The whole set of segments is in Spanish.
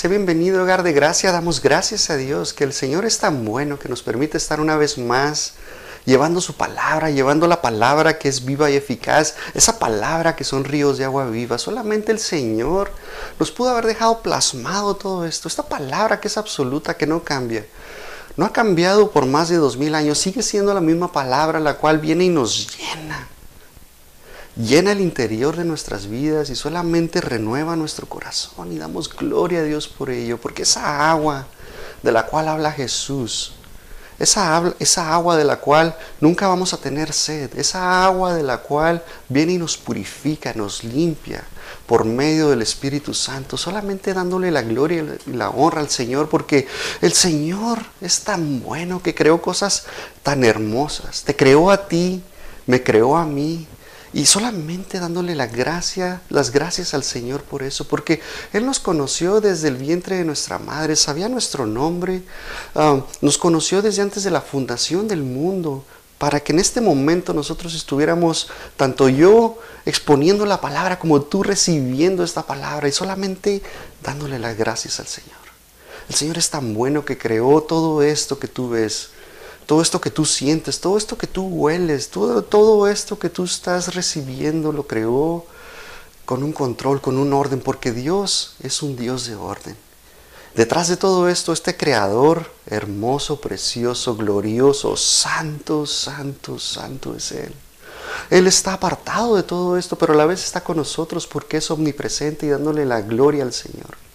Sé bienvenido, hogar de gracia. Damos gracias a Dios que el Señor es tan bueno que nos permite estar una vez más llevando su palabra, llevando la palabra que es viva y eficaz, esa palabra que son ríos de agua viva. Solamente el Señor nos pudo haber dejado plasmado todo esto, esta palabra que es absoluta, que no cambia. No ha cambiado por más de dos mil años, sigue siendo la misma palabra la cual viene y nos llena. Llena el interior de nuestras vidas y solamente renueva nuestro corazón y damos gloria a Dios por ello, porque esa agua de la cual habla Jesús, esa, esa agua de la cual nunca vamos a tener sed, esa agua de la cual viene y nos purifica, nos limpia por medio del Espíritu Santo, solamente dándole la gloria y la honra al Señor, porque el Señor es tan bueno que creó cosas tan hermosas. Te creó a ti, me creó a mí, y solamente dándole la gracia, las gracias al Señor por eso, porque Él nos conoció desde el vientre de nuestra madre, sabía nuestro nombre, ah, nos conoció desde antes de la fundación del mundo, para que en este momento nosotros estuviéramos, tanto yo exponiendo la palabra como tú recibiendo esta palabra y solamente dándole las gracias al Señor. El Señor es tan bueno que creó todo esto que tú ves todo esto que tú sientes, todo esto que tú hueles, todo, todo esto que tú estás recibiendo lo creó con un control, con un orden, porque Dios es un Dios de orden. Detrás de todo esto, este creador hermoso, precioso, glorioso, santo, santo, santo es Él. Él está apartado de todo esto, pero a la vez está con nosotros porque es omnipresente y dándole la gloria al Señor.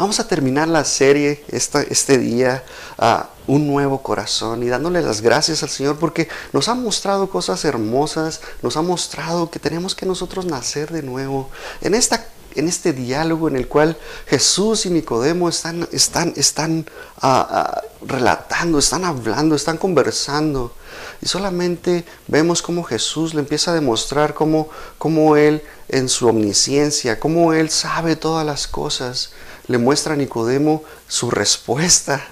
Vamos a terminar la serie este día a un nuevo corazón y dándole las gracias al Señor porque nos ha mostrado cosas hermosas, nos ha mostrado que tenemos que nosotros nacer de nuevo. En, esta, en este diálogo en el cual Jesús y Nicodemo están, están, están ah, ah, relatando, están hablando, están conversando. Y solamente vemos cómo Jesús le empieza a demostrar cómo, cómo Él en su omnisciencia, cómo Él sabe todas las cosas le muestra a Nicodemo su respuesta.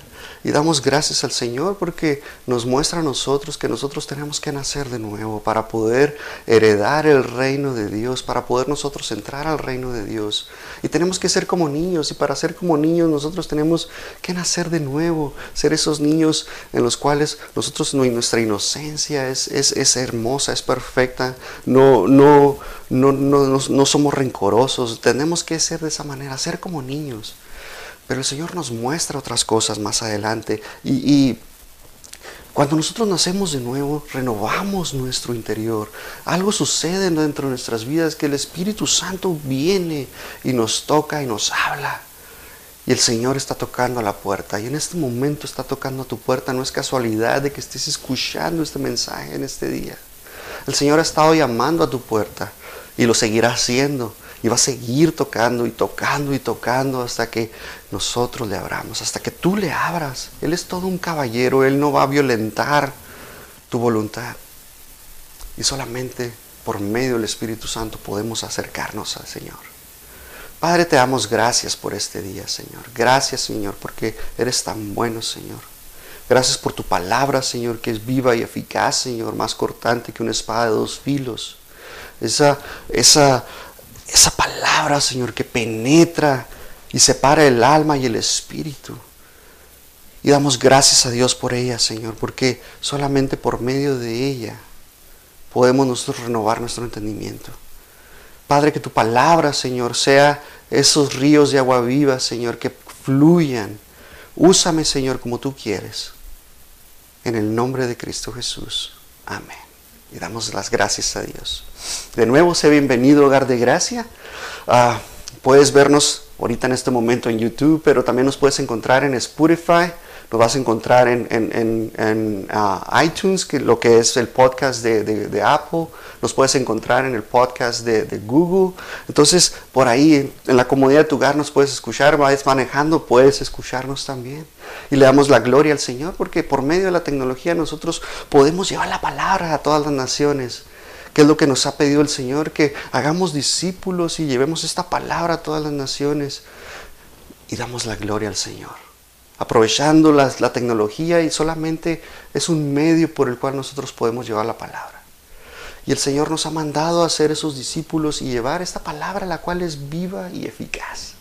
Y damos gracias al Señor porque nos muestra a nosotros que nosotros tenemos que nacer de nuevo para poder heredar el reino de Dios, para poder nosotros entrar al reino de Dios. Y tenemos que ser como niños y para ser como niños nosotros tenemos que nacer de nuevo, ser esos niños en los cuales nosotros nuestra inocencia es, es, es hermosa, es perfecta, no, no, no, no, no somos rencorosos, tenemos que ser de esa manera, ser como niños. Pero el Señor nos muestra otras cosas más adelante y, cuando nosotros nacemos de nuevo, renovamos nuestro interior. Algo sucede dentro de nuestras vidas que el Espíritu Santo viene y nos toca y nos habla. Y el Señor está tocando a la puerta. Y en este momento está tocando a tu puerta. No es casualidad de que estés escuchando este mensaje en este día. El Señor ha estado llamando a tu puerta y lo seguirá haciendo. Y va a seguir tocando y tocando y tocando hasta que nosotros le abramos, hasta que tú le abras. Él es todo un caballero, Él no va a violentar tu voluntad. Y solamente por medio del Espíritu Santo podemos acercarnos al Señor. Padre, te damos gracias por este día, Señor. Gracias, Señor, porque eres tan bueno, Señor. Gracias por tu palabra, Señor, que es viva y eficaz, Señor, más cortante que una espada de dos filos. Esa, esa esa palabra, Señor, que penetra y separa el alma y el espíritu. Y damos gracias a Dios por ella, Señor, porque solamente por medio de ella podemos nosotros renovar nuestro entendimiento. Padre, que tu palabra, Señor, sea esos ríos de agua viva, Señor, que fluyan. Úsame, Señor, como tú quieres. En el nombre de Cristo Jesús. Amén y damos las gracias a Dios. De nuevo, sé bienvenido, Hogar de Gracia. Ah, puedes vernos ahorita en este momento en YouTube, pero también nos puedes encontrar en Spotify lo vas a encontrar en, en, ah, iTunes, que lo que es el podcast de, Apple, nos puedes encontrar en el podcast de, Google. Entonces, por ahí, en la comodidad de tu hogar nos puedes escuchar, vas manejando, puedes escucharnos también. Y le damos la gloria al Señor, porque por medio de la tecnología nosotros podemos llevar la palabra a todas las naciones que es lo que nos ha pedido el Señor, que hagamos discípulos y llevemos esta palabra a todas las naciones y damos la gloria al Señor aprovechando la, tecnología y solamente es un medio por el cual nosotros podemos llevar la palabra. Y el Señor nos ha mandado a ser esos discípulos y llevar esta palabra la cual es viva y eficaz.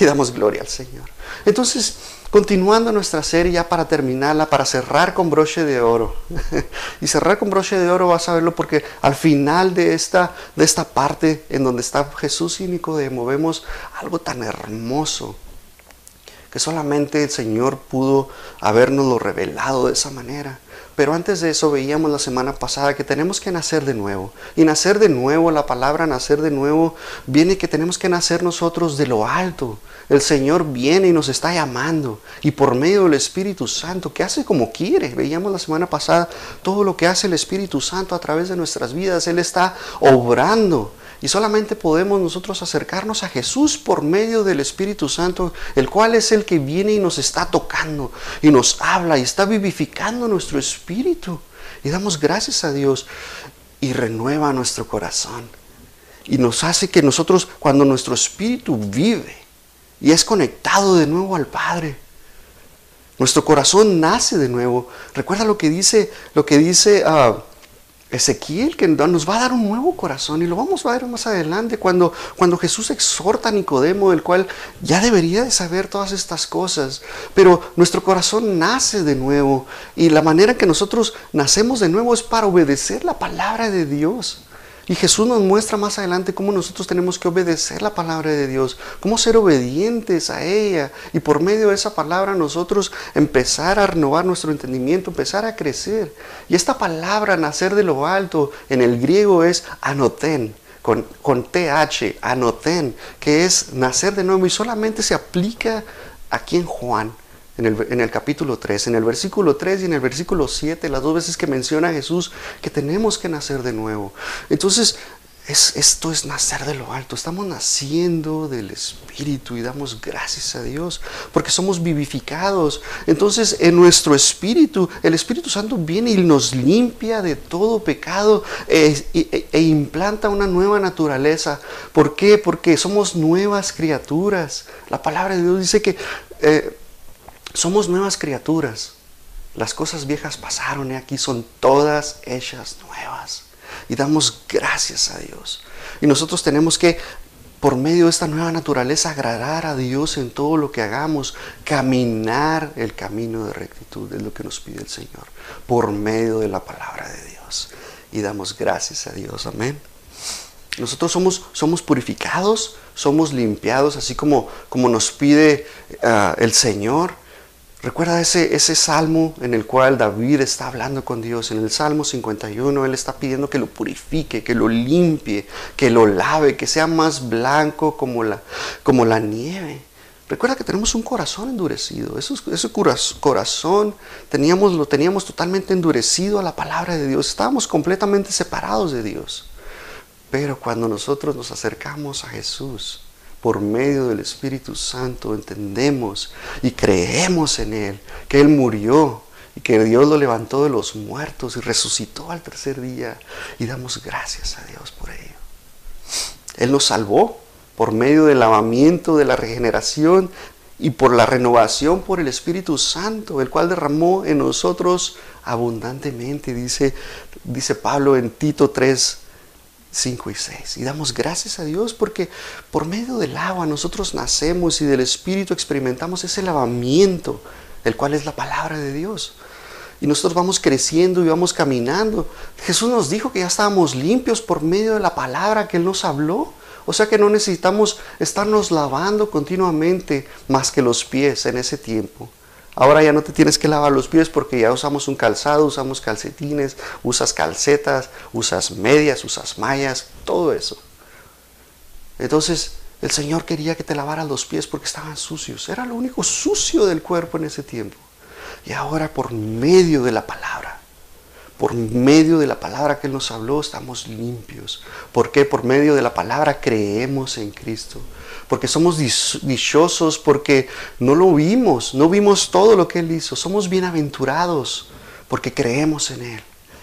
Y damos gloria al Señor. Entonces, continuando nuestra serie ya para terminarla, para cerrar con broche de oro. y cerrar con broche de oro vas a verlo porque al final de esta, de esta parte en donde está Jesús y Nicodemo vemos algo tan hermoso que solamente el Señor pudo habernoslo revelado de esa manera. Pero antes de eso veíamos la semana pasada que tenemos que nacer de nuevo. Y nacer de nuevo, la palabra nacer de nuevo, viene que tenemos que nacer nosotros de lo alto. El Señor viene y nos está llamando. Y por medio del Espíritu Santo, que hace como quiere. Veíamos la semana pasada todo lo que hace el Espíritu Santo a través de nuestras vidas. Él está obrando. Y solamente podemos nosotros acercarnos a Jesús por medio del Espíritu Santo, el cual es el que viene y nos está tocando y nos habla y está vivificando nuestro espíritu. Y damos gracias a Dios y renueva nuestro corazón. Y nos hace que nosotros, cuando nuestro espíritu vive y es conectado de nuevo al Padre, nuestro corazón nace de nuevo. Recuerda lo que dice, lo que dice uh, Ezequiel, que nos va a dar un nuevo corazón y lo vamos a ver más adelante cuando, cuando Jesús exhorta a Nicodemo, el cual ya debería de saber todas estas cosas, pero nuestro corazón nace de nuevo y la manera que nosotros nacemos de nuevo es para obedecer la palabra de Dios. Y Jesús nos muestra más adelante cómo nosotros tenemos que obedecer la palabra de Dios, cómo ser obedientes a ella y por medio de esa palabra nosotros empezar a renovar nuestro entendimiento, empezar a crecer. Y esta palabra, nacer de lo alto, en el griego es anoten, con, con TH, anoten, que es nacer de nuevo y solamente se aplica aquí en Juan en el, capítulo 3, en el versículo 3 y en el versículo 7, las dos veces que menciona Jesús que tenemos que nacer de nuevo. Entonces, es, esto es nacer de lo alto, estamos naciendo del Espíritu y damos gracias a Dios porque somos vivificados. Entonces en nuestro Espíritu, el Espíritu Santo viene y nos limpia de todo pecado e, e, e implanta una nueva naturaleza. ¿Por qué? Porque somos nuevas criaturas. La palabra de Dios dice que... Eh, somos nuevas criaturas. Las cosas viejas pasaron y aquí son todas hechas nuevas. Y damos gracias a Dios. Y nosotros tenemos que, por medio de esta nueva naturaleza, agradar a Dios en todo lo que hagamos. Caminar el camino de rectitud es lo que nos pide el Señor. Por medio de la palabra de Dios. Y damos gracias a Dios. Amén. Nosotros somos, somos purificados, somos limpiados, así como, como nos pide ah, el Señor. Recuerda ese, ese salmo en el cual David está hablando con Dios. En el Salmo 51 él está pidiendo que lo purifique, que lo limpie, que lo lave, que sea más blanco como la, como la nieve. Recuerda que tenemos un corazón endurecido. Ese, ese corazón teníamos, lo teníamos totalmente endurecido a la palabra de Dios. Estábamos completamente separados de Dios. Pero cuando nosotros nos acercamos a Jesús, por medio del Espíritu Santo entendemos y creemos en Él, que Él murió y que Dios lo levantó de los muertos y resucitó al tercer día y damos gracias a Dios por ello. Él nos salvó por medio del lavamiento, de la regeneración y por la renovación por el Espíritu Santo, el cual derramó en nosotros abundantemente, dice, dice Pablo en Tito 3, 5 y 6. Y damos gracias a Dios porque por medio del agua nosotros nacemos y del Espíritu experimentamos ese lavamiento, el cual es la palabra de Dios. Y nosotros vamos creciendo y vamos caminando. Jesús nos dijo que ya estábamos limpios por medio de la palabra que Él nos habló. O sea que no necesitamos estarnos lavando continuamente más que los pies en ese tiempo. Ahora ya no te tienes que lavar los pies porque ya usamos un calzado, usamos calcetines, usas calcetas, usas medias, usas mallas, todo eso. Entonces el Señor quería que te lavaras los pies porque estaban sucios. Era lo único sucio del cuerpo en ese tiempo. Y ahora por medio de la palabra, por medio de la palabra que Él nos habló, estamos limpios. ¿Por qué? Por medio de la palabra creemos en Cristo porque somos dichosos, porque no lo vimos, no vimos todo lo que Él hizo. Somos bienaventurados porque creemos en Él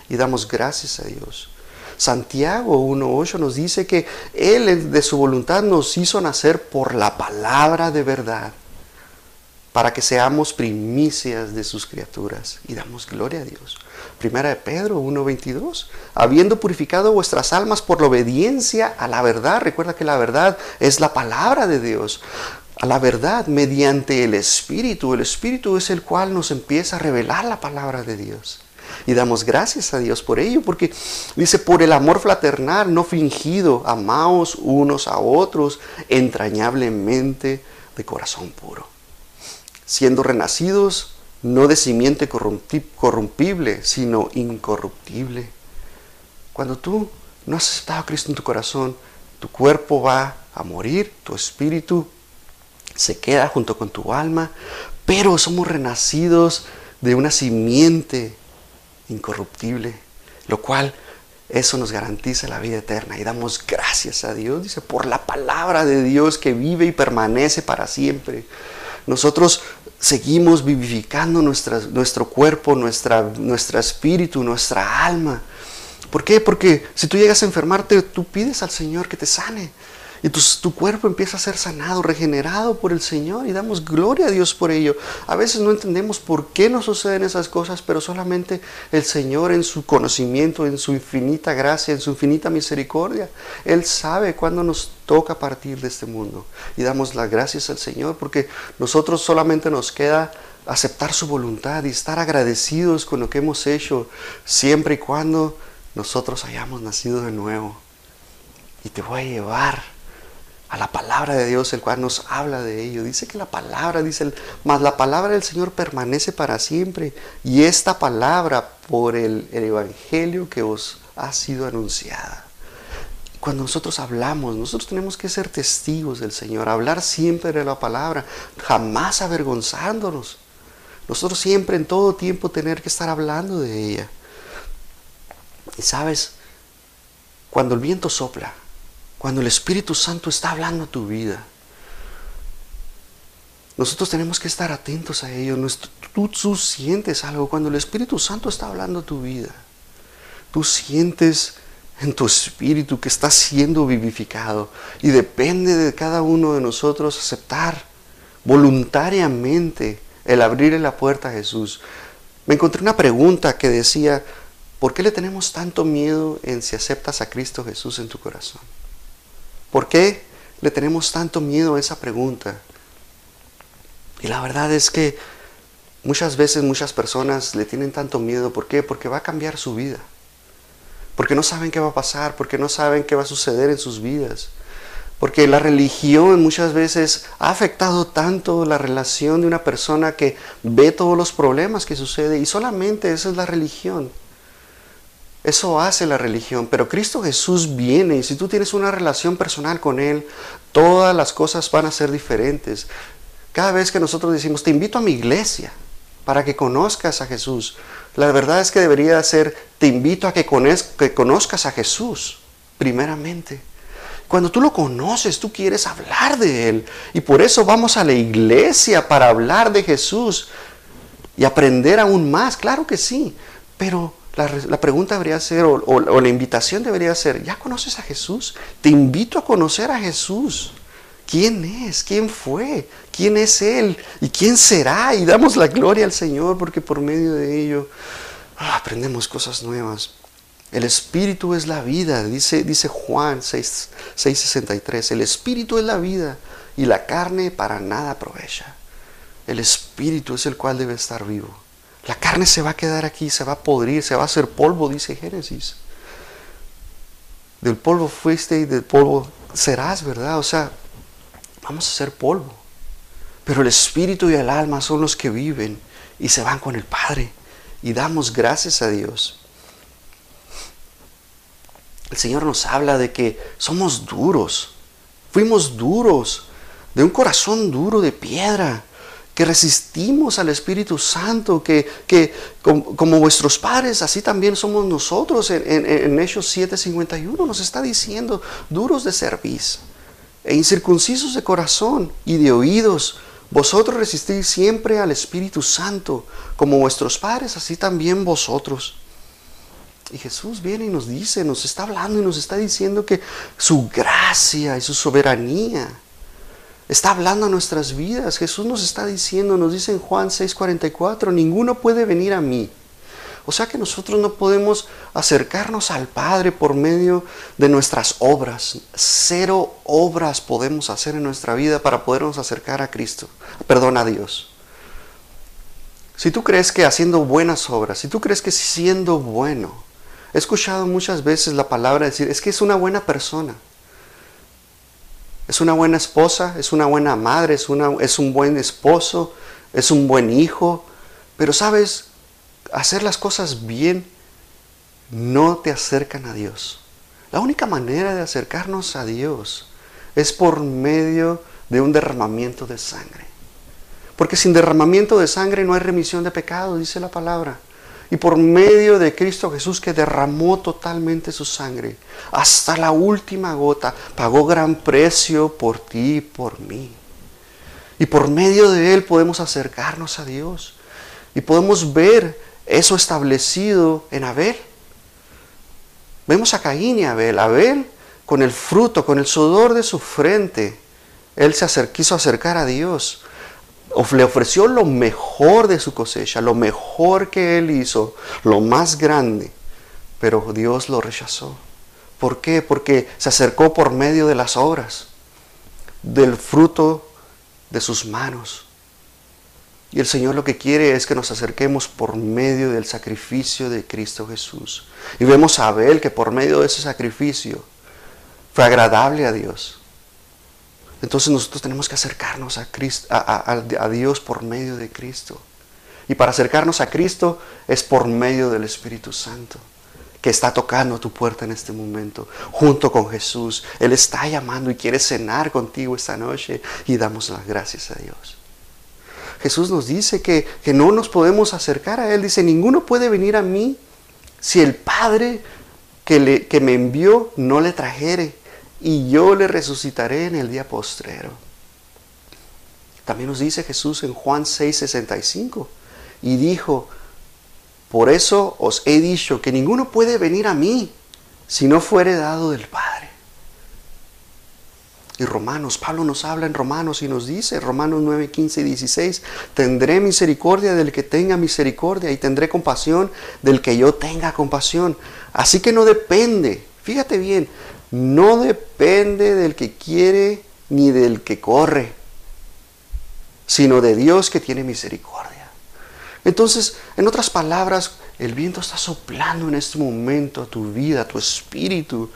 y damos gracias a Dios. Santiago 1.8 nos dice que Él de su voluntad nos hizo nacer por la palabra de verdad, para que seamos primicias de sus criaturas y damos gloria a Dios. Primera de Pedro 1.22. Habiendo purificado vuestras almas por la obediencia a la verdad. Recuerda que la verdad es la palabra de Dios. a la verdad mediante el Espíritu. El Espíritu es el cual nos empieza a revelar la palabra de Dios. Y damos gracias a Dios por ello, porque dice, por el amor fraternal, no fingido, amaos unos a otros entrañablemente de corazón puro, siendo renacidos no de simiente corrompible, sino incorruptible. Cuando tú no has aceptado a Cristo en tu corazón, tu cuerpo va a morir, tu espíritu se queda junto con tu alma, pero somos renacidos de una simiente incorruptible, lo cual eso nos garantiza la vida eterna y damos gracias a Dios, dice, por la palabra de Dios que vive y permanece para siempre. Nosotros seguimos vivificando nuestro cuerpo, nuestra, nuestro espíritu, nuestra alma. ¿Por qué? Porque si tú llegas a enfermarte, tú pides al Señor que te sane. Y tu, tu, cuerpo empieza a ser sanado, regenerado por el Señor y damos gloria a Dios por ello. A veces no entendemos por qué nos suceden esas cosas, pero solamente el Señor en su conocimiento, en su infinita gracia, en su infinita misericordia, Él sabe cuándo nos toca partir de este mundo. Y damos las gracias al Señor porque nosotros solamente nos queda aceptar su voluntad y estar agradecidos con lo que hemos hecho siempre y cuando nosotros hayamos nacido de nuevo. Y te voy a llevar a la palabra de Dios, el cual nos habla de ello. Dice que la palabra, dice, más la palabra del Señor permanece para siempre. Y esta palabra por el, el Evangelio que os ha sido anunciada. Cuando nosotros hablamos, nosotros tenemos que ser testigos del Señor, hablar siempre de la palabra, jamás avergonzándonos. Nosotros siempre, en todo tiempo, tener que estar hablando de ella. Y sabes, cuando el viento sopla, cuando el Espíritu Santo está hablando a tu vida, nosotros tenemos que estar atentos a ello. Tú, sientes algo cuando el Espíritu Santo está hablando a tu vida. Tú sientes en tu espíritu que está siendo vivificado. Y depende de cada uno de nosotros aceptar voluntariamente el abrirle la puerta a Jesús. Me encontré una pregunta que decía, ¿por qué le tenemos tanto miedo en si aceptas a Cristo Jesús en tu corazón? ¿Por qué le tenemos tanto miedo a esa pregunta? Y la verdad es que muchas veces muchas personas le tienen tanto miedo. ¿Por qué? Porque va a cambiar su vida. Porque no saben qué va a pasar, porque no saben qué va a suceder en sus vidas. Porque la religión muchas veces ha afectado tanto la relación de una persona que ve todos los problemas que suceden y solamente esa es la religión. Eso hace la religión, pero Cristo Jesús viene y si tú tienes una relación personal con Él, todas las cosas van a ser diferentes. Cada vez que nosotros decimos, te invito a mi iglesia para que conozcas a Jesús, la verdad es que debería ser, te invito a que, que conozcas a Jesús, primeramente. Cuando tú lo conoces, tú quieres hablar de Él. Y por eso vamos a la iglesia para hablar de Jesús y aprender aún más, claro que sí, pero la, pregunta debería ser, o, la invitación debería ser, ¿ya conoces a Jesús? Te invito a conocer a Jesús. ¿Quién es? ¿Quién fue? ¿Quién es Él? ¿Y quién será? Y damos la gloria al Señor porque por medio de ello ah, aprendemos cosas nuevas. El Espíritu es la vida, dice, dice Juan 6:63. el Espíritu es la vida y la carne para nada aprovecha. El Espíritu es el cual debe estar vivo. La carne se va a quedar aquí, se va a podrir, se va a hacer polvo, dice Génesis. Del polvo fuiste y del polvo serás, ¿verdad? O sea, vamos a ser polvo. Pero el espíritu y el alma son los que viven y se van con el Padre. Y damos gracias a Dios. El Señor nos habla de que somos duros. Fuimos duros, de un corazón duro de piedra que resistimos al Espíritu Santo, que, que como, vuestros padres, así también somos nosotros. En, en, en Hechos 7:51 nos está diciendo, duros de cerviz e incircuncisos de corazón y de oídos, vosotros resistís siempre al Espíritu Santo, como vuestros padres, así también vosotros. Y Jesús viene y nos dice, nos está hablando y nos está diciendo que su gracia y su soberanía está hablando a nuestras vidas. Jesús nos está diciendo, nos dice en Juan 6:44, ninguno puede venir a mí. O sea que nosotros no podemos acercarnos al Padre por medio de nuestras obras. Cero obras podemos hacer en nuestra vida para podernos acercar a Cristo. Perdón a Dios. Si tú crees que haciendo buenas obras, si tú crees que siendo bueno, he escuchado muchas veces la palabra decir, es que es una buena persona. Es una buena esposa, es una buena madre, es, es un buen esposo, es un buen hijo. Pero sabes, hacer las cosas bien no te acercan a Dios. La única manera de acercarnos a Dios es por medio de un derramamiento de sangre. Porque sin derramamiento de sangre no hay remisión de pecado, dice la palabra. Y por medio de Cristo Jesús que derramó totalmente su sangre, hasta la última gota, pagó gran precio por ti y por mí. Y por medio de Él podemos acercarnos a Dios. Y podemos ver eso establecido en Abel. Vemos a Caín y Abel. Abel, con el fruto, con el sudor de su frente, él se quiso acercar a Dios. Le ofreció lo mejor de su cosecha, lo mejor que él hizo, lo más grande. Pero Dios lo rechazó. ¿Por qué? Porque se acercó por medio de las obras, del fruto de sus manos. Y el Señor lo que quiere es que nos acerquemos por medio del sacrificio de Cristo Jesús. Y vemos a Abel que por medio de ese sacrificio fue agradable a Dios. Entonces nosotros tenemos que acercarnos a, a, Dios por medio de Cristo. Y para acercarnos a Cristo es por medio del Espíritu Santo, que está tocando tu puerta en este momento, junto con Jesús. Él está llamando y quiere cenar contigo esta noche y damos las gracias a Dios. Jesús nos dice que, no nos podemos acercar a Él. Dice, ninguno puede venir a mí si el Padre que, le, que me envió no le trajere, y yo le resucitaré en el día postrero. También nos dice Jesús en Juan 6:65, y dijo, por eso os he dicho que ninguno puede venir a mí si no fuere dado del Padre. Y Romanos, Pablo nos habla en Romanos y nos dice, Romanos 9, 15 y 16, tendré misericordia del que tenga misericordia y tendré compasión del que yo tenga compasión. Así que no depende, fíjate bien, no depende del que quiere ni del que corre, sino de Dios que tiene misericordia. Entonces, en otras palabras, el viento está soplando en este momento a tu vida, a tu espíritu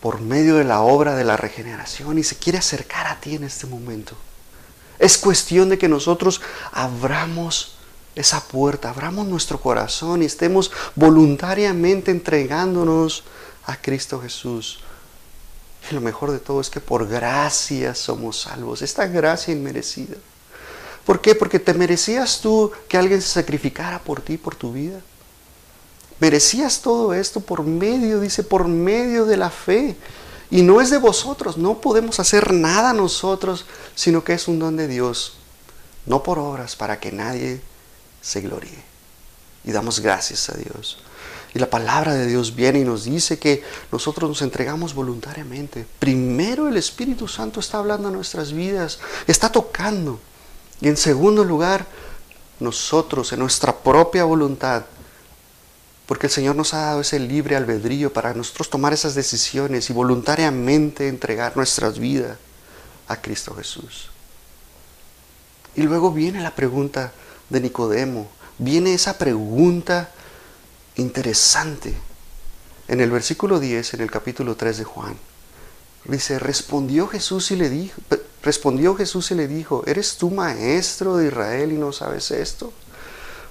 por medio de la obra de la regeneración y se quiere acercar a ti en este momento. Es cuestión de que nosotros abramos esa puerta, abramos nuestro corazón y estemos voluntariamente entregándonos a Cristo Jesús. Y lo mejor de todo es que por gracia somos salvos, esta gracia inmerecida. ¿Por qué? Porque te merecías tú que alguien se sacrificara por ti, por tu vida. Merecías todo esto por medio, dice, por medio de la fe. Y no es de vosotros, no podemos hacer nada nosotros, sino que es un don de Dios, no por obras, para que nadie se gloríe. Y damos gracias a Dios. Y la palabra de Dios viene y nos dice que nosotros nos entregamos voluntariamente. Primero el Espíritu Santo está hablando a nuestras vidas, está tocando. Y en segundo lugar, nosotros en nuestra propia voluntad porque el Señor nos ha dado ese libre albedrío para nosotros tomar esas decisiones y voluntariamente entregar nuestras vidas a Cristo Jesús. Y luego viene la pregunta de Nicodemo, viene esa pregunta interesante en el versículo 10, en el capítulo 3 de Juan. Dice, respondió Jesús y le dijo, respondió Jesús y le dijo, ¿eres tú maestro de Israel y no sabes esto?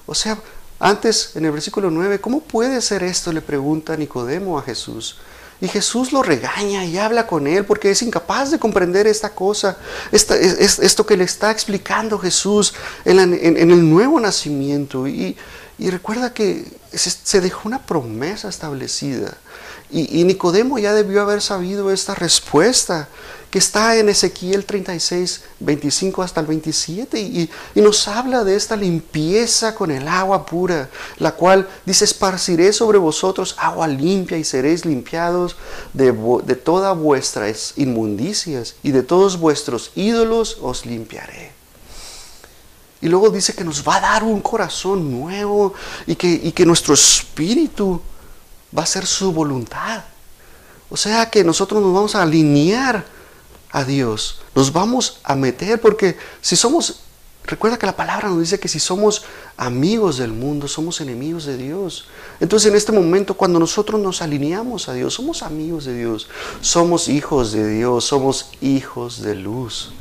O sea, antes, en el versículo 9, ¿cómo puede ser esto? Le pregunta Nicodemo a Jesús. Y Jesús lo regaña y habla con él porque es incapaz de comprender esta cosa, esto que le está explicando Jesús en, el nuevo nacimiento. Y, recuerda que se, dejó una promesa establecida. Y, y Nicodemo ya debió haber sabido esta respuesta que está en Ezequiel 36, 25 hasta el 27, y, nos habla de esta limpieza con el agua pura, la cual dice, esparciré sobre vosotros agua limpia y seréis limpiados de, de todas vuestras inmundicias y de todos vuestros ídolos os limpiaré. Y luego dice que nos va a dar un corazón nuevo y que, y que nuestro espíritu va a ser su voluntad. O sea que nosotros nos vamos a alinear a Dios. Nos vamos a meter porque si somos, recuerda que la palabra nos dice que si somos amigos del mundo, somos enemigos de Dios. Entonces en este momento cuando nosotros nos alineamos a Dios, somos amigos de Dios, somos hijos de Dios, somos hijos de luz.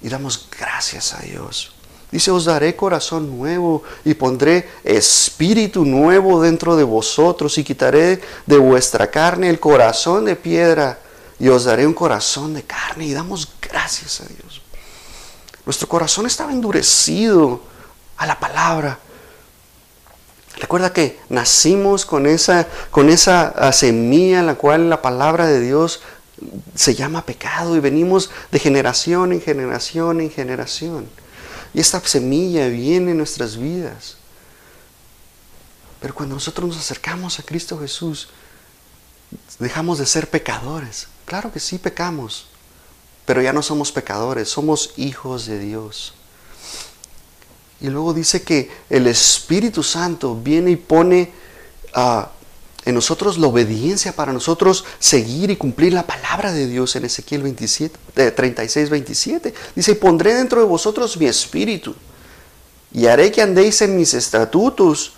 Y damos gracias a Dios. Dice, os daré corazón nuevo y pondré espíritu nuevo dentro de vosotros y quitaré de vuestra carne el corazón de piedra y os daré un corazón de carne y damos gracias a Dios. Nuestro corazón estaba endurecido a la palabra. Recuerda que nacimos con esa, con esa ah, semilla en la cual la palabra de Dios se llama pecado y venimos de generación en generación en generación. Y esta semilla viene en nuestras vidas. Pero cuando nosotros nos acercamos a Cristo Jesús, dejamos de ser pecadores. Claro que sí pecamos, pero ya no somos pecadores, somos hijos de Dios. Y luego dice que el Espíritu Santo viene y pone a en nosotros la obediencia para nosotros seguir y cumplir la palabra de Dios en Ezequiel 27, 36, 27. Dice, y pondré dentro de vosotros mi espíritu y haré que andéis en mis estatutos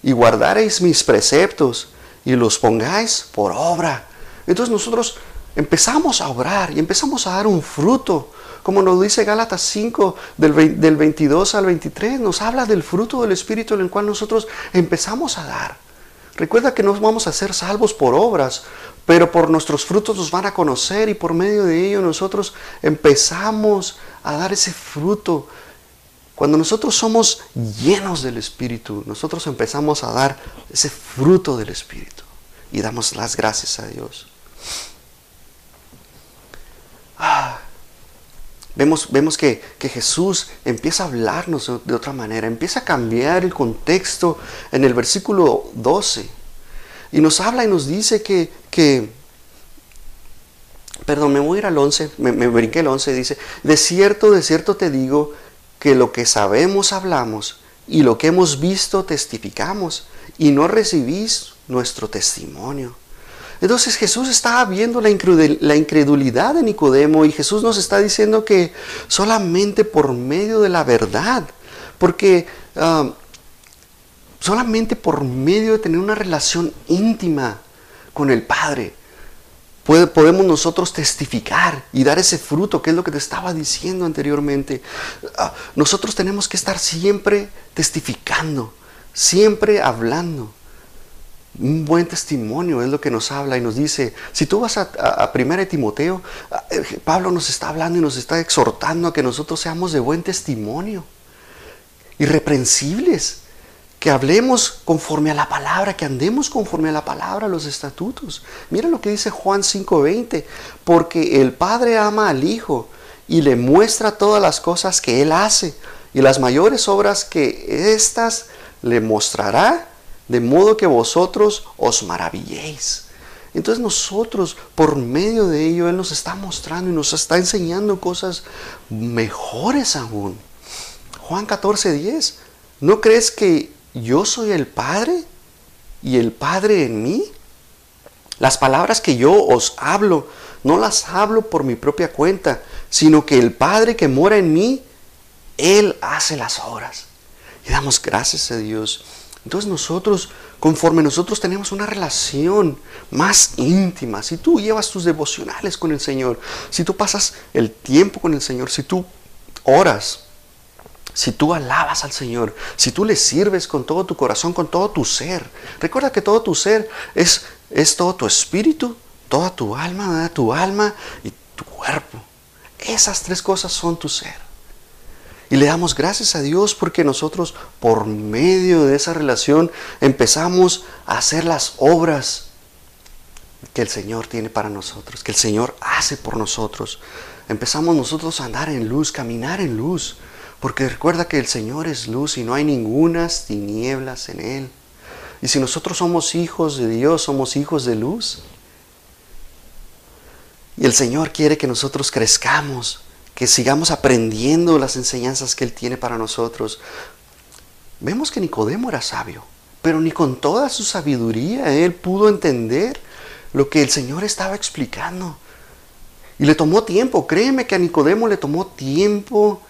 y guardaréis mis preceptos y los pongáis por obra. Entonces nosotros empezamos a obrar y empezamos a dar un fruto. Como nos dice Gálatas 5 del, del 22 al 23, nos habla del fruto del Espíritu en el cual nosotros empezamos a dar. Recuerda que no vamos a ser salvos por obras, pero por nuestros frutos nos van a conocer y por medio de ello nosotros empezamos a dar ese fruto. Cuando nosotros somos llenos del Espíritu, nosotros empezamos a dar ese fruto del Espíritu y damos las gracias a Dios. Ah, Vemos, vemos que, Jesús empieza a hablarnos de, otra manera, empieza a cambiar el contexto en el versículo 12. Y nos habla y nos dice que, que perdón, me voy a ir al 11, me, me brinqué el 11, dice, de cierto, de cierto te digo que lo que sabemos hablamos y lo que hemos visto testificamos y no recibís nuestro testimonio. Entonces Jesús estaba viendo la incredulidad de Nicodemo y Jesús nos está diciendo que solamente por medio de la verdad, porque ah, solamente por medio de tener una relación íntima con el Padre, podemos nosotros testificar y dar ese fruto, que es lo que te estaba diciendo anteriormente. Ah, nosotros tenemos que estar siempre testificando, siempre hablando un buen testimonio es lo que nos habla y nos dice, si tú vas a, a, a Primera de Timoteo, eh, Pablo nos está hablando y nos está exhortando a que nosotros seamos de buen testimonio, irreprensibles, que hablemos conforme a la palabra, que andemos conforme a la palabra, los estatutos. Mira lo que dice Juan 5:20, porque el Padre ama al Hijo y le muestra todas las cosas que Él hace y las mayores obras que éstas le mostrará de modo que vosotros os maravilléis. Entonces nosotros, por medio de ello, Él nos está mostrando y nos está enseñando cosas mejores aún. Juan 14, 10. ¿No crees que yo soy el Padre y el Padre en mí? Las palabras que yo os hablo, no las hablo por mi propia cuenta, sino que el Padre que mora en mí, Él hace las obras. Y damos gracias a Dios entonces nosotros, conforme nosotros tenemos una relación más íntima, si tú llevas tus devocionales con el Señor, si tú pasas el tiempo con el Señor, si tú oras, si tú alabas al Señor, si tú le sirves con todo tu corazón, con todo tu ser, recuerda que todo tu ser es, es todo tu espíritu, toda tu alma, tu alma y tu cuerpo. Esas tres cosas son tu ser. Y le damos gracias a Dios porque nosotros por medio de esa relación empezamos a hacer las obras que el Señor tiene para nosotros, que el Señor hace por nosotros. Empezamos nosotros a andar en luz, caminar en luz, porque recuerda que el Señor es luz y no hay ningunas tinieblas en Él. Y si nosotros somos hijos de Dios, somos hijos de luz. Y el Señor quiere que nosotros crezcamos, que sigamos aprendiendo las enseñanzas que Él tiene para nosotros. Vemos que Nicodemo era sabio, pero ni con toda su sabiduría Él pudo entender lo que el Señor estaba explicando. Y le tomó tiempo, créeme que a Nicodemo le tomó tiempo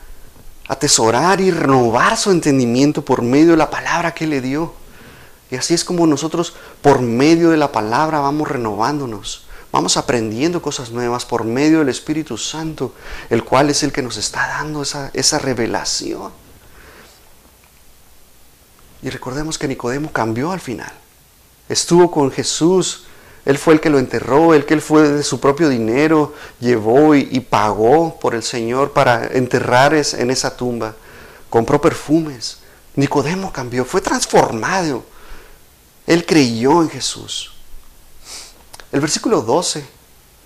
atesorar y renovar su entendimiento por medio de la palabra que le dio. Y así es como nosotros por medio de la palabra vamos renovándonos. Vamos aprendiendo cosas nuevas por medio del Espíritu Santo, el cual es el que nos está dando esa, esa revelación. Y recordemos que Nicodemo cambió al final. Estuvo con Jesús. Él fue el que lo enterró, el que él fue de su propio dinero, llevó y, y pagó por el Señor para enterrar en esa tumba. Compró perfumes. Nicodemo cambió, fue transformado. Él creyó en Jesús. El versículo 12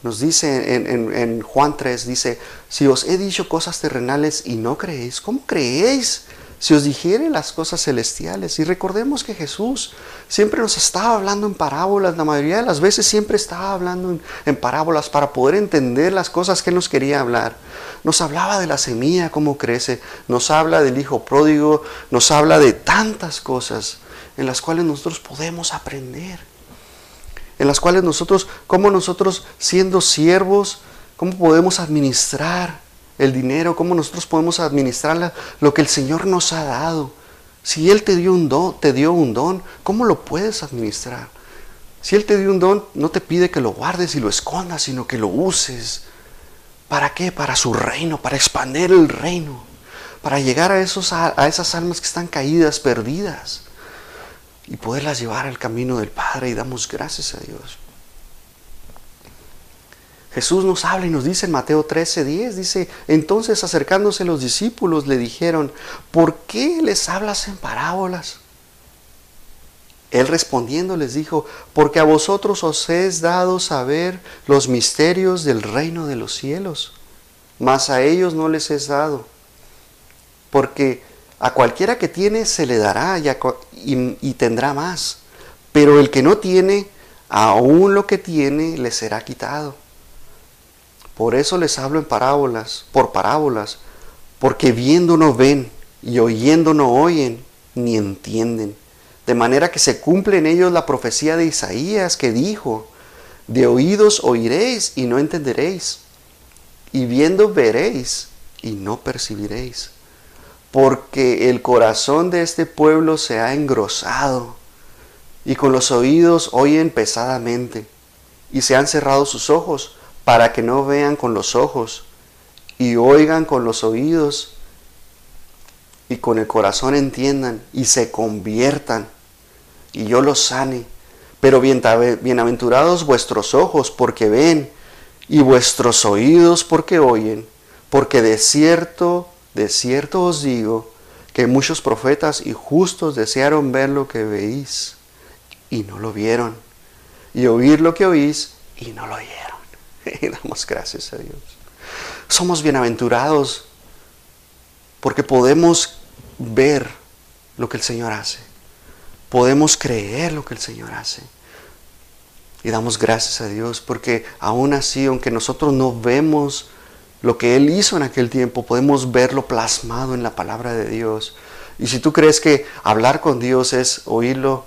nos dice en, Juan 3, dice, si os he dicho cosas terrenales y no creéis, ¿cómo creéis si os dijere las cosas celestiales? Y recordemos que Jesús siempre nos estaba hablando en parábolas, la mayoría de las veces siempre estaba hablando en, en parábolas para poder entender las cosas que nos quería hablar. Nos hablaba de la semilla, cómo crece, nos habla del hijo pródigo, nos habla de tantas cosas en las cuales nosotros podemos aprender en las cuales nosotros, como nosotros siendo siervos, cómo podemos administrar el dinero, cómo nosotros podemos administrar lo que el Señor nos ha dado. Si Él te dio un don, te dio un don, ¿cómo lo puedes administrar? Si Él te dio un don, no te pide que lo guardes y lo escondas, sino que lo uses. ¿Para qué? Para su reino, para expandir el reino, para llegar a, esos, a esas almas que están caídas, perdidas y poderlas llevar al camino del Padre y damos gracias a Dios. Jesús nos habla y nos dice en Mateo 13, 10, dice, entonces acercándose los discípulos le dijeron, ¿por qué les hablas en parábolas? Él respondiendo les dijo, porque a vosotros os es dado saber los misterios del reino de los cielos, mas a ellos no les es dado, porque a cualquiera que tiene se le dará y, tendrá más. Pero el que no tiene, aún lo que tiene le será quitado. Por eso les hablo en parábolas, por parábolas, porque viendo no ven y oyendo no oyen, ni entienden. De manera que se cumple en ellos la profecía de Isaías que dijo, de oídos oiréis y no entenderéis, y viendo veréis y no percibiréis porque el corazón de este pueblo se ha engrosado y con los oídos oyen pesadamente y se han cerrado sus ojos para que no vean con los ojos y oigan con los oídos y con el corazón entiendan y se conviertan y yo los sane. Pero bienaventurados vuestros ojos porque ven y vuestros oídos porque oyen, porque de cierto de cierto os digo que muchos profetas y justos desearon ver lo que veis y no lo vieron, y oír lo que oís y no lo oyeron. Y damos gracias a Dios. Somos bienaventurados porque podemos ver lo que el Señor hace. Podemos creer lo que el Señor hace. Y damos gracias a Dios porque aún así, aunque nosotros no vemos lo que Él hizo en aquel tiempo, podemos verlo plasmado en la palabra de Dios. Y si tú crees que hablar con Dios es oírlo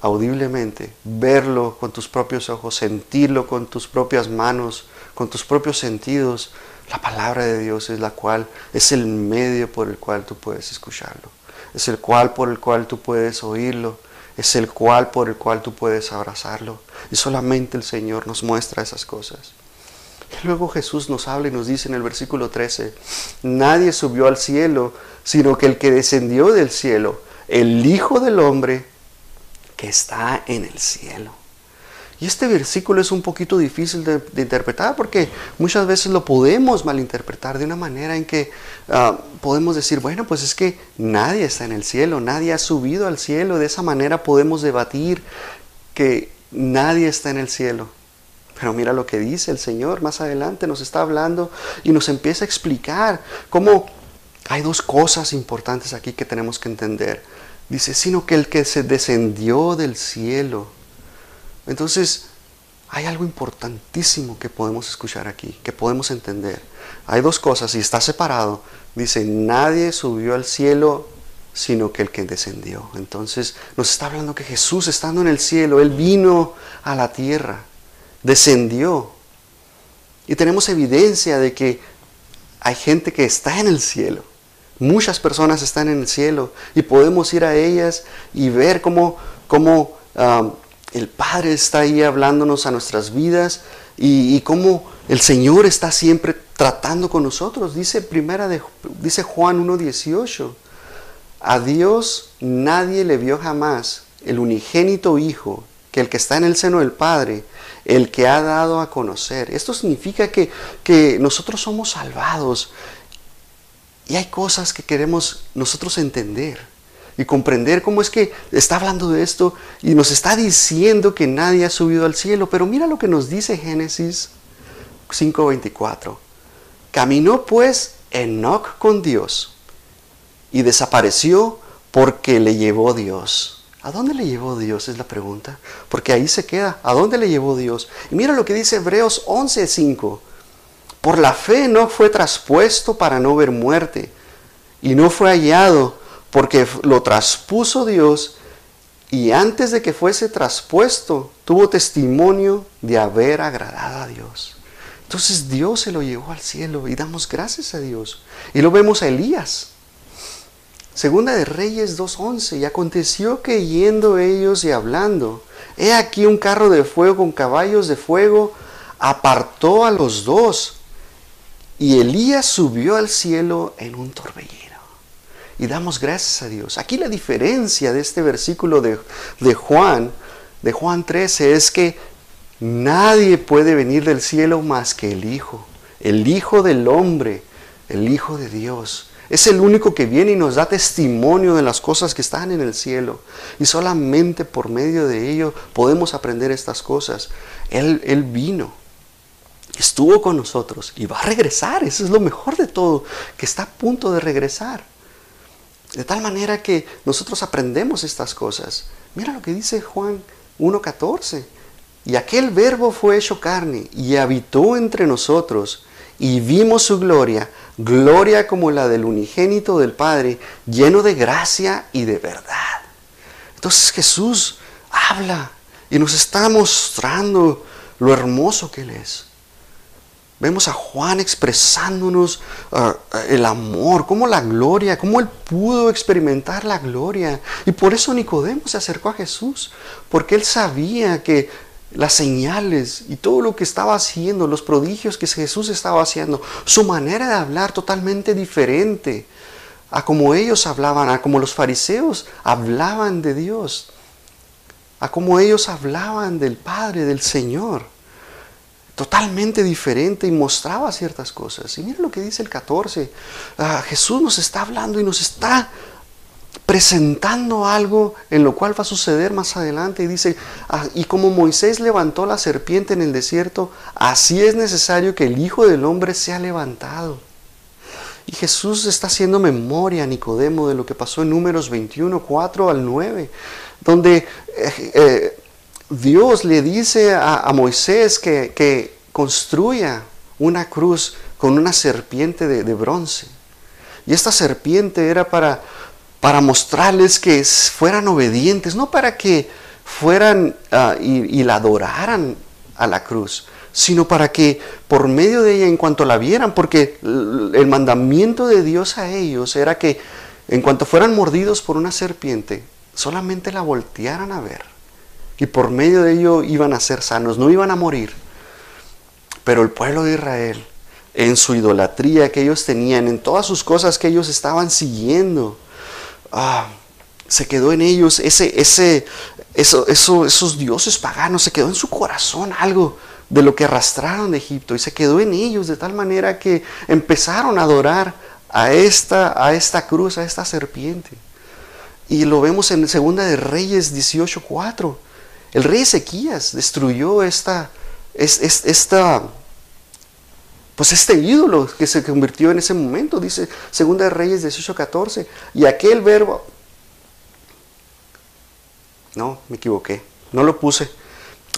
audiblemente, verlo con tus propios ojos, sentirlo con tus propias manos, con tus propios sentidos, la palabra de Dios es la cual es el medio por el cual tú puedes escucharlo, es el cual por el cual tú puedes oírlo, es el cual por el cual tú puedes abrazarlo. Y solamente el Señor nos muestra esas cosas. Luego Jesús nos habla y nos dice en el versículo 13, nadie subió al cielo, sino que el que descendió del cielo, el Hijo del Hombre que está en el cielo. Y este versículo es un poquito difícil de, interpretar porque muchas veces lo podemos malinterpretar de una manera en que ah, podemos decir, bueno, pues es que nadie está en el cielo, nadie ha subido al cielo. De esa manera podemos debatir que nadie está en el cielo. Pero mira lo que dice el Señor más adelante, nos está hablando y nos empieza a explicar cómo hay dos cosas importantes aquí que tenemos que entender. Dice, sino que el que se descendió del cielo. Entonces, hay algo importantísimo que podemos escuchar aquí, que podemos entender. Hay dos cosas, y está separado. Dice, nadie subió al cielo sino que el que descendió. Entonces nos está hablando que Jesús estando en el cielo, Él vino a la tierra, descendió. Y tenemos evidencia de que hay gente que está en el cielo. Muchas personas están en el cielo y podemos ir a ellas y ver cómo, cómo um, el Padre está ahí hablándonos a nuestras vidas y, cómo el Señor está siempre tratando con nosotros. Dice, primera dice Juan 1.18 a Dios nadie le vio jamás, el unigénito Hijo, que el que está en el seno del Padre, el que ha dado a conocer. Esto significa que, que nosotros somos salvados y hay cosas que queremos nosotros entender y comprender cómo es que está hablando de esto y nos está diciendo que nadie ha subido al cielo. Pero mira lo que nos dice Génesis 5:24. Caminó pues Enoch con Dios y desapareció porque le llevó Dios. ¿A dónde le llevó Dios? Es la pregunta. Porque ahí se queda. ¿A dónde le llevó Dios? Y mira lo que dice Hebreos 11:5. Por la fe no fue traspuesto para no ver muerte. Y no fue hallado porque lo traspuso Dios y antes de que fuese traspuesto tuvo testimonio de haber agradado a Dios. Entonces Dios se lo llevó al cielo y damos gracias a Dios. Y lo vemos a Elías. Segunda de Reyes 2.11, y aconteció que yendo ellos y hablando, he aquí un carro de fuego con caballos de fuego apartó a los dos, y Elías subió al cielo en un torbellino. Y damos gracias a Dios. Aquí la diferencia de este versículo de, de Juan, de Juan 13, es que nadie puede venir del cielo más que el Hijo, el Hijo del hombre, el Hijo de Dios. Es el único que viene y nos da testimonio de las cosas que están en el cielo. Y solamente por medio de ello podemos aprender estas cosas. Él, él vino, estuvo con nosotros y va a regresar. Eso es lo mejor de todo, que está a punto de regresar. De tal manera que nosotros aprendemos estas cosas. Mira lo que dice Juan 1.14. Y aquel verbo fue hecho carne y habitó entre nosotros y vimos su gloria, gloria como la del unigénito del Padre, lleno de gracia y de verdad. Entonces Jesús habla y nos está mostrando lo hermoso que Él es. Vemos a Juan expresándonos ah, el amor, como la gloria, cómo él pudo experimentar la gloria. Y por eso Nicodemo se acercó a Jesús, porque él sabía que las señales y todo lo que estaba haciendo, los prodigios que Jesús estaba haciendo, su manera de hablar totalmente diferente a como ellos hablaban, a como los fariseos hablaban de Dios, a como ellos hablaban del Padre, del Señor. Totalmente diferente y mostraba ciertas cosas. Y mira lo que dice el 14. Ah, Jesús nos está hablando y nos está presentando algo en lo cual va a suceder más adelante. Y dice, ah, y como Moisés levantó la serpiente en el desierto, así es necesario que el Hijo del Hombre sea levantado. Y Jesús está haciendo memoria a Nicodemo de lo que pasó en números 21, 4 al 9, donde eh, eh, Dios le dice a, Moisés que, construya una cruz con una serpiente de bronce. Y esta serpiente era para para mostrarles que fueran obedientes, no para que fueran ah, y, la adoraran a la cruz, sino para que por medio de ella, en cuanto la vieran, porque el mandamiento de Dios a ellos era que en cuanto fueran mordidos por una serpiente, solamente la voltearan a ver. Y por medio de ello iban a ser sanos, no iban a morir. Pero el pueblo de Israel, en su idolatría que ellos tenían, en todas sus cosas que ellos estaban siguiendo, Ah, se quedó en ellos ese, ese, eso, eso, esos dioses paganos, se quedó en su corazón algo de lo que arrastraron de Egipto y se quedó en ellos de tal manera que empezaron a adorar a esta, a esta cruz, a esta serpiente. Y lo vemos en Segunda de Reyes 18.4. El rey Ezequías destruyó esta, esta, pues este ídolo que se convirtió en ese momento, dice Segunda de Reyes 18:14, y aquel verbo, no, me equivoqué, no lo puse,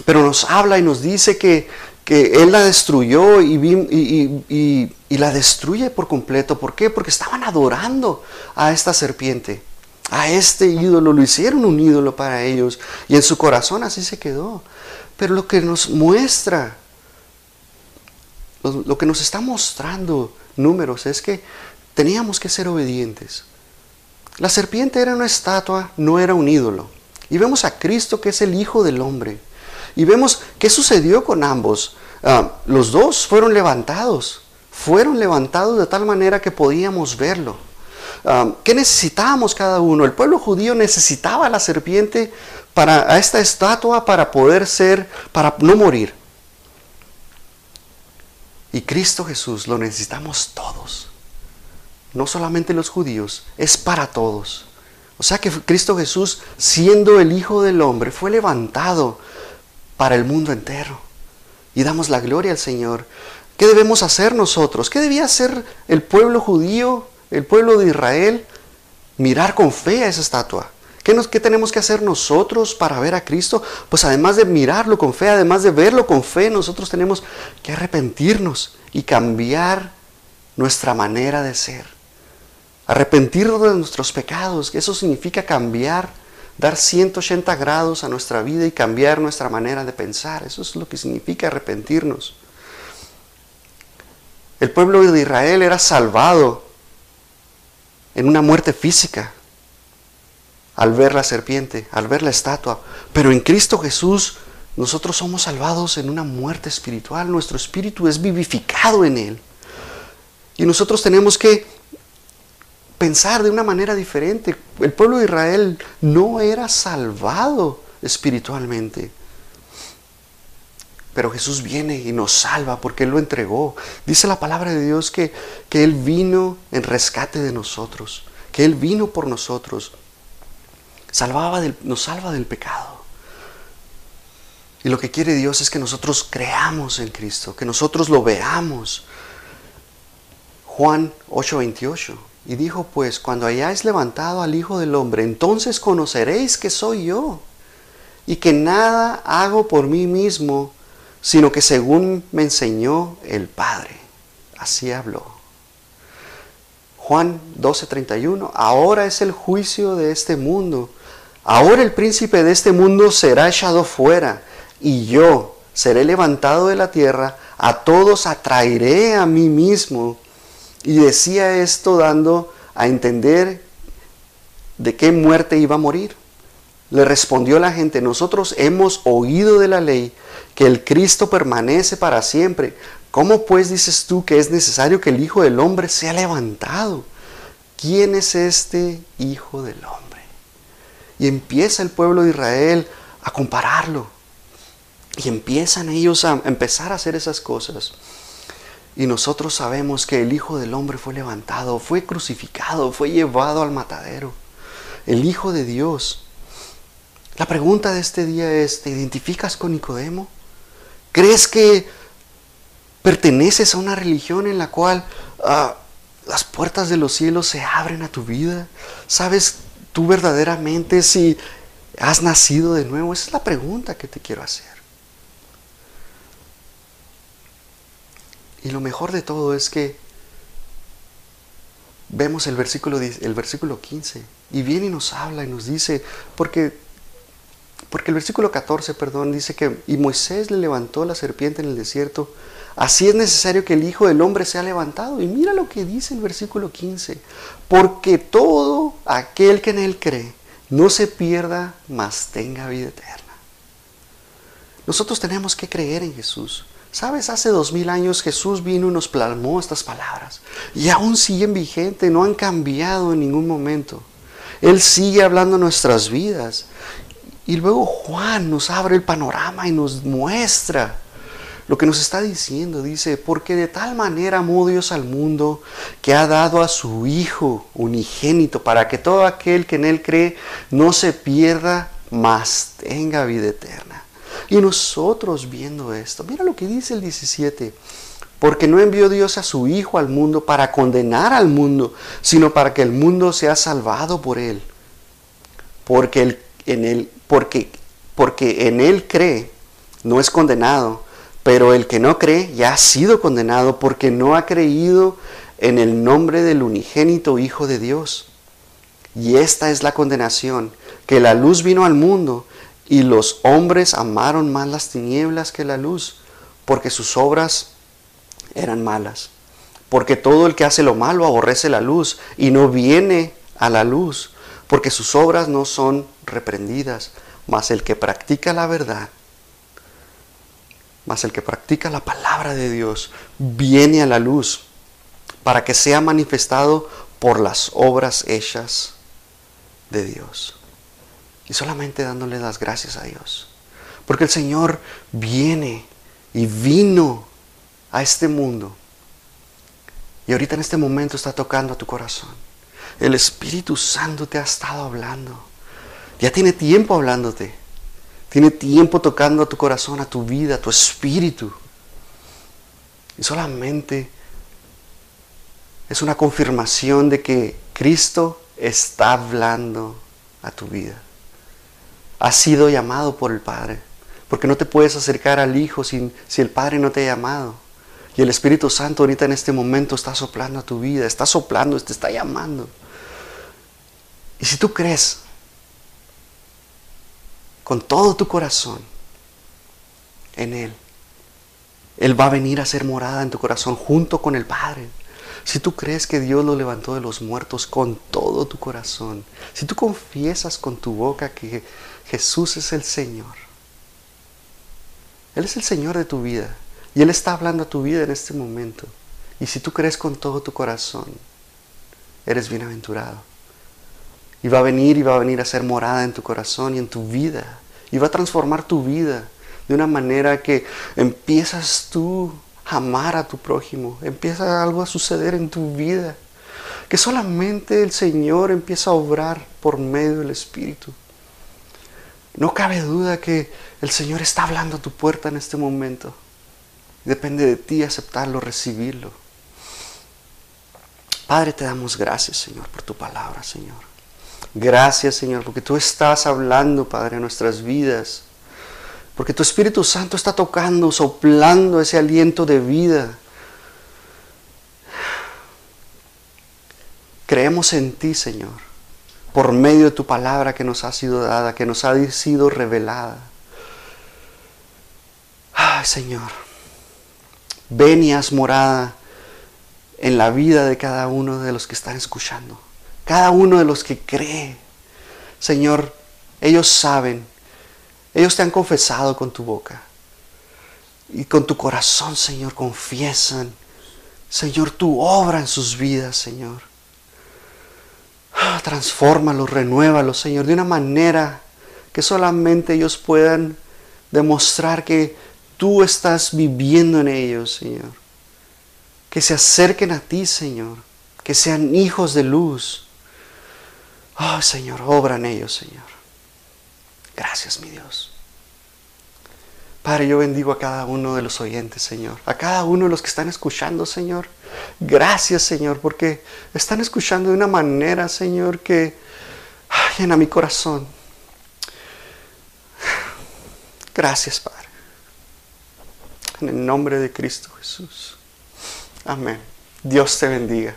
pero nos habla y nos dice que, que Él la destruyó y, y, y, la destruye por completo. ¿Por qué? Porque estaban adorando a esta serpiente, a este ídolo, lo hicieron un ídolo para ellos y en su corazón así se quedó. Pero lo que nos muestra, lo, que nos está mostrando números es que teníamos que ser obedientes. La serpiente era una estatua, no era un ídolo. Y vemos a Cristo que es el Hijo del Hombre. Y vemos qué sucedió con ambos. Ah, los dos fueron levantados. Fueron levantados de tal manera que podíamos verlo. Ah, ¿Qué necesitábamos cada uno? El pueblo judío necesitaba a la serpiente para a esta estatua para poder ser, para no morir. Y Cristo Jesús lo necesitamos todos no solamente los judíos, es para todos. O sea que Cristo Jesús, siendo el Hijo del Hombre, fue levantado para el mundo entero. Y damos la gloria al Señor. ¿Qué debemos hacer nosotros? ¿Qué debía hacer el pueblo judío, el pueblo de Israel? Mirar con fe a esa estatua. ¿Qué, nos, ¿Qué tenemos que hacer nosotros para ver a Cristo? Pues además de mirarlo con fe, además de verlo con fe, nosotros tenemos que arrepentirnos y cambiar nuestra manera de ser arrepentirnos de nuestros pecados, eso significa cambiar, dar 180 grados a nuestra vida y cambiar nuestra manera de pensar. Eso es lo que significa arrepentirnos. El pueblo de Israel era salvado en una muerte física al ver la serpiente, al ver la estatua. Pero en Cristo Jesús nosotros somos salvados en una muerte espiritual. Nuestro espíritu es vivificado en Él. Y nosotros tenemos que pensar de una manera diferente. El pueblo de Israel no era salvado espiritualmente. Pero Jesús viene y nos salva porque Él lo entregó. Dice la palabra de Dios que, que Él vino en rescate de nosotros, que Él vino por nosotros. Salvaba nos salva del pecado. Y lo que quiere Dios es que nosotros creamos en Cristo, que nosotros lo veamos. Juan 8:28. Y dijo pues, cuando hayáis levantado al Hijo del Hombre, entonces conoceréis que soy yo, y que nada hago por mí mismo, sino que según me enseñó el Padre. Así habló. Juan 12:31, ahora es el juicio de este mundo. Ahora el príncipe de este mundo será echado fuera, y yo seré levantado de la tierra, a todos atraeré a mí mismo y decía esto dando a entender de qué muerte iba a morir. Le respondió la gente, nosotros hemos oído de la ley que el Cristo permanece para siempre. ¿Cómo pues dices tú que es necesario que el Hijo del Hombre sea levantado? ¿Quién es este Hijo del Hombre? Y empieza el pueblo de Israel a compararlo. Y empiezan ellos a empezar a hacer esas cosas. Y nosotros sabemos que el Hijo del Hombre fue levantado, fue crucificado, fue llevado al matadero. El Hijo de Dios. La pregunta de este día es, ¿te identificas con Nicodemo? ¿Crees que perteneces a una religión en la cual ah, las puertas de los cielos se abren a tu vida? ¿Sabes tú verdaderamente si has nacido de nuevo? Esa es la pregunta que te quiero hacer. Y lo mejor de todo es que vemos el versículo, el versículo 15 y viene y nos habla y nos dice, porque, porque el versículo 14, perdón, dice que, y Moisés le levantó la serpiente en el desierto, así es necesario que el Hijo del Hombre sea levantado. Y mira lo que dice el versículo 15, porque todo aquel que en él cree no se pierda, mas tenga vida eterna. Nosotros tenemos que creer en Jesús. Sabes, hace dos mil años Jesús vino y nos plasmó estas palabras y aún siguen vigentes, no han cambiado en ningún momento. Él sigue hablando nuestras vidas. Y luego Juan nos abre el panorama y nos muestra lo que nos está diciendo. Dice, porque de tal manera amó Dios al mundo que ha dado a su Hijo unigénito para que todo aquel que en Él cree no se pierda, mas tenga vida eterna. Y nosotros viendo esto, mira lo que dice el 17. Porque no envió Dios a su Hijo al mundo para condenar al mundo, sino para que el mundo sea salvado por él. Porque, en él, porque, porque en él cree no es condenado, pero el que no cree ya ha sido condenado porque no ha creído en el nombre del unigénito Hijo de Dios. Y esta es la condenación, que la luz vino al mundo y los hombres amaron más las tinieblas que la luz, porque sus obras eran malas. Porque todo el que hace lo malo aborrece la luz y no viene a la luz, porque sus obras no son reprendidas, mas el que practica la verdad, mas el que practica la palabra de Dios, viene a la luz, para que sea manifestado por las obras hechas de Dios. Y solamente dándole las gracias a Dios. Porque el Señor viene y vino a este mundo. Y ahorita en este momento está tocando a tu corazón. El Espíritu Santo te ha estado hablando. Ya tiene tiempo hablándote. Tiene tiempo tocando a tu corazón, a tu vida, a tu espíritu. Y solamente es una confirmación de que Cristo está hablando a tu vida. Has sido llamado por el Padre, porque no te puedes acercar al Hijo si, si el Padre no te ha llamado. Y el Espíritu Santo ahorita en este momento está soplando a tu vida, está soplando, te está llamando. Y si tú crees con todo tu corazón en Él, Él va a venir a ser morada en tu corazón junto con el Padre. Si tú crees que Dios lo levantó de los muertos con todo tu corazón, si tú confiesas con tu boca que Jesús es el Señor, Él es el Señor de tu vida y Él está hablando a tu vida en este momento. Y si tú crees con todo tu corazón, eres bienaventurado. Y va a venir y va a venir a ser morada en tu corazón y en tu vida. Y va a transformar tu vida de una manera que empiezas tú amar a tu prójimo, empieza algo a suceder en tu vida, que solamente el Señor empieza a obrar por medio del Espíritu. No cabe duda que el Señor está hablando a tu puerta en este momento. Depende de ti aceptarlo, recibirlo. Padre, te damos gracias, Señor, por tu palabra, Señor. Gracias, Señor, porque tú estás hablando, Padre, en nuestras vidas. Porque tu Espíritu Santo está tocando, soplando ese aliento de vida. Creemos en ti, Señor, por medio de tu palabra que nos ha sido dada, que nos ha sido revelada. Ay, Señor, ven y haz morada en la vida de cada uno de los que están escuchando, cada uno de los que cree. Señor, ellos saben ellos te han confesado con tu boca. Y con tu corazón, Señor, confiesan. Señor, tu obra en sus vidas, Señor. Ah, transfórmalos, renuévalos, Señor, de una manera que solamente ellos puedan demostrar que tú estás viviendo en ellos, Señor. Que se acerquen a ti, Señor. Que sean hijos de luz. Oh, Señor, obra en ellos, Señor. Gracias, mi Dios. Padre, yo bendigo a cada uno de los oyentes, Señor. A cada uno de los que están escuchando, Señor. Gracias, Señor, porque están escuchando de una manera, Señor, que llena mi corazón. Gracias, Padre. En el nombre de Cristo Jesús. Amén. Dios te bendiga.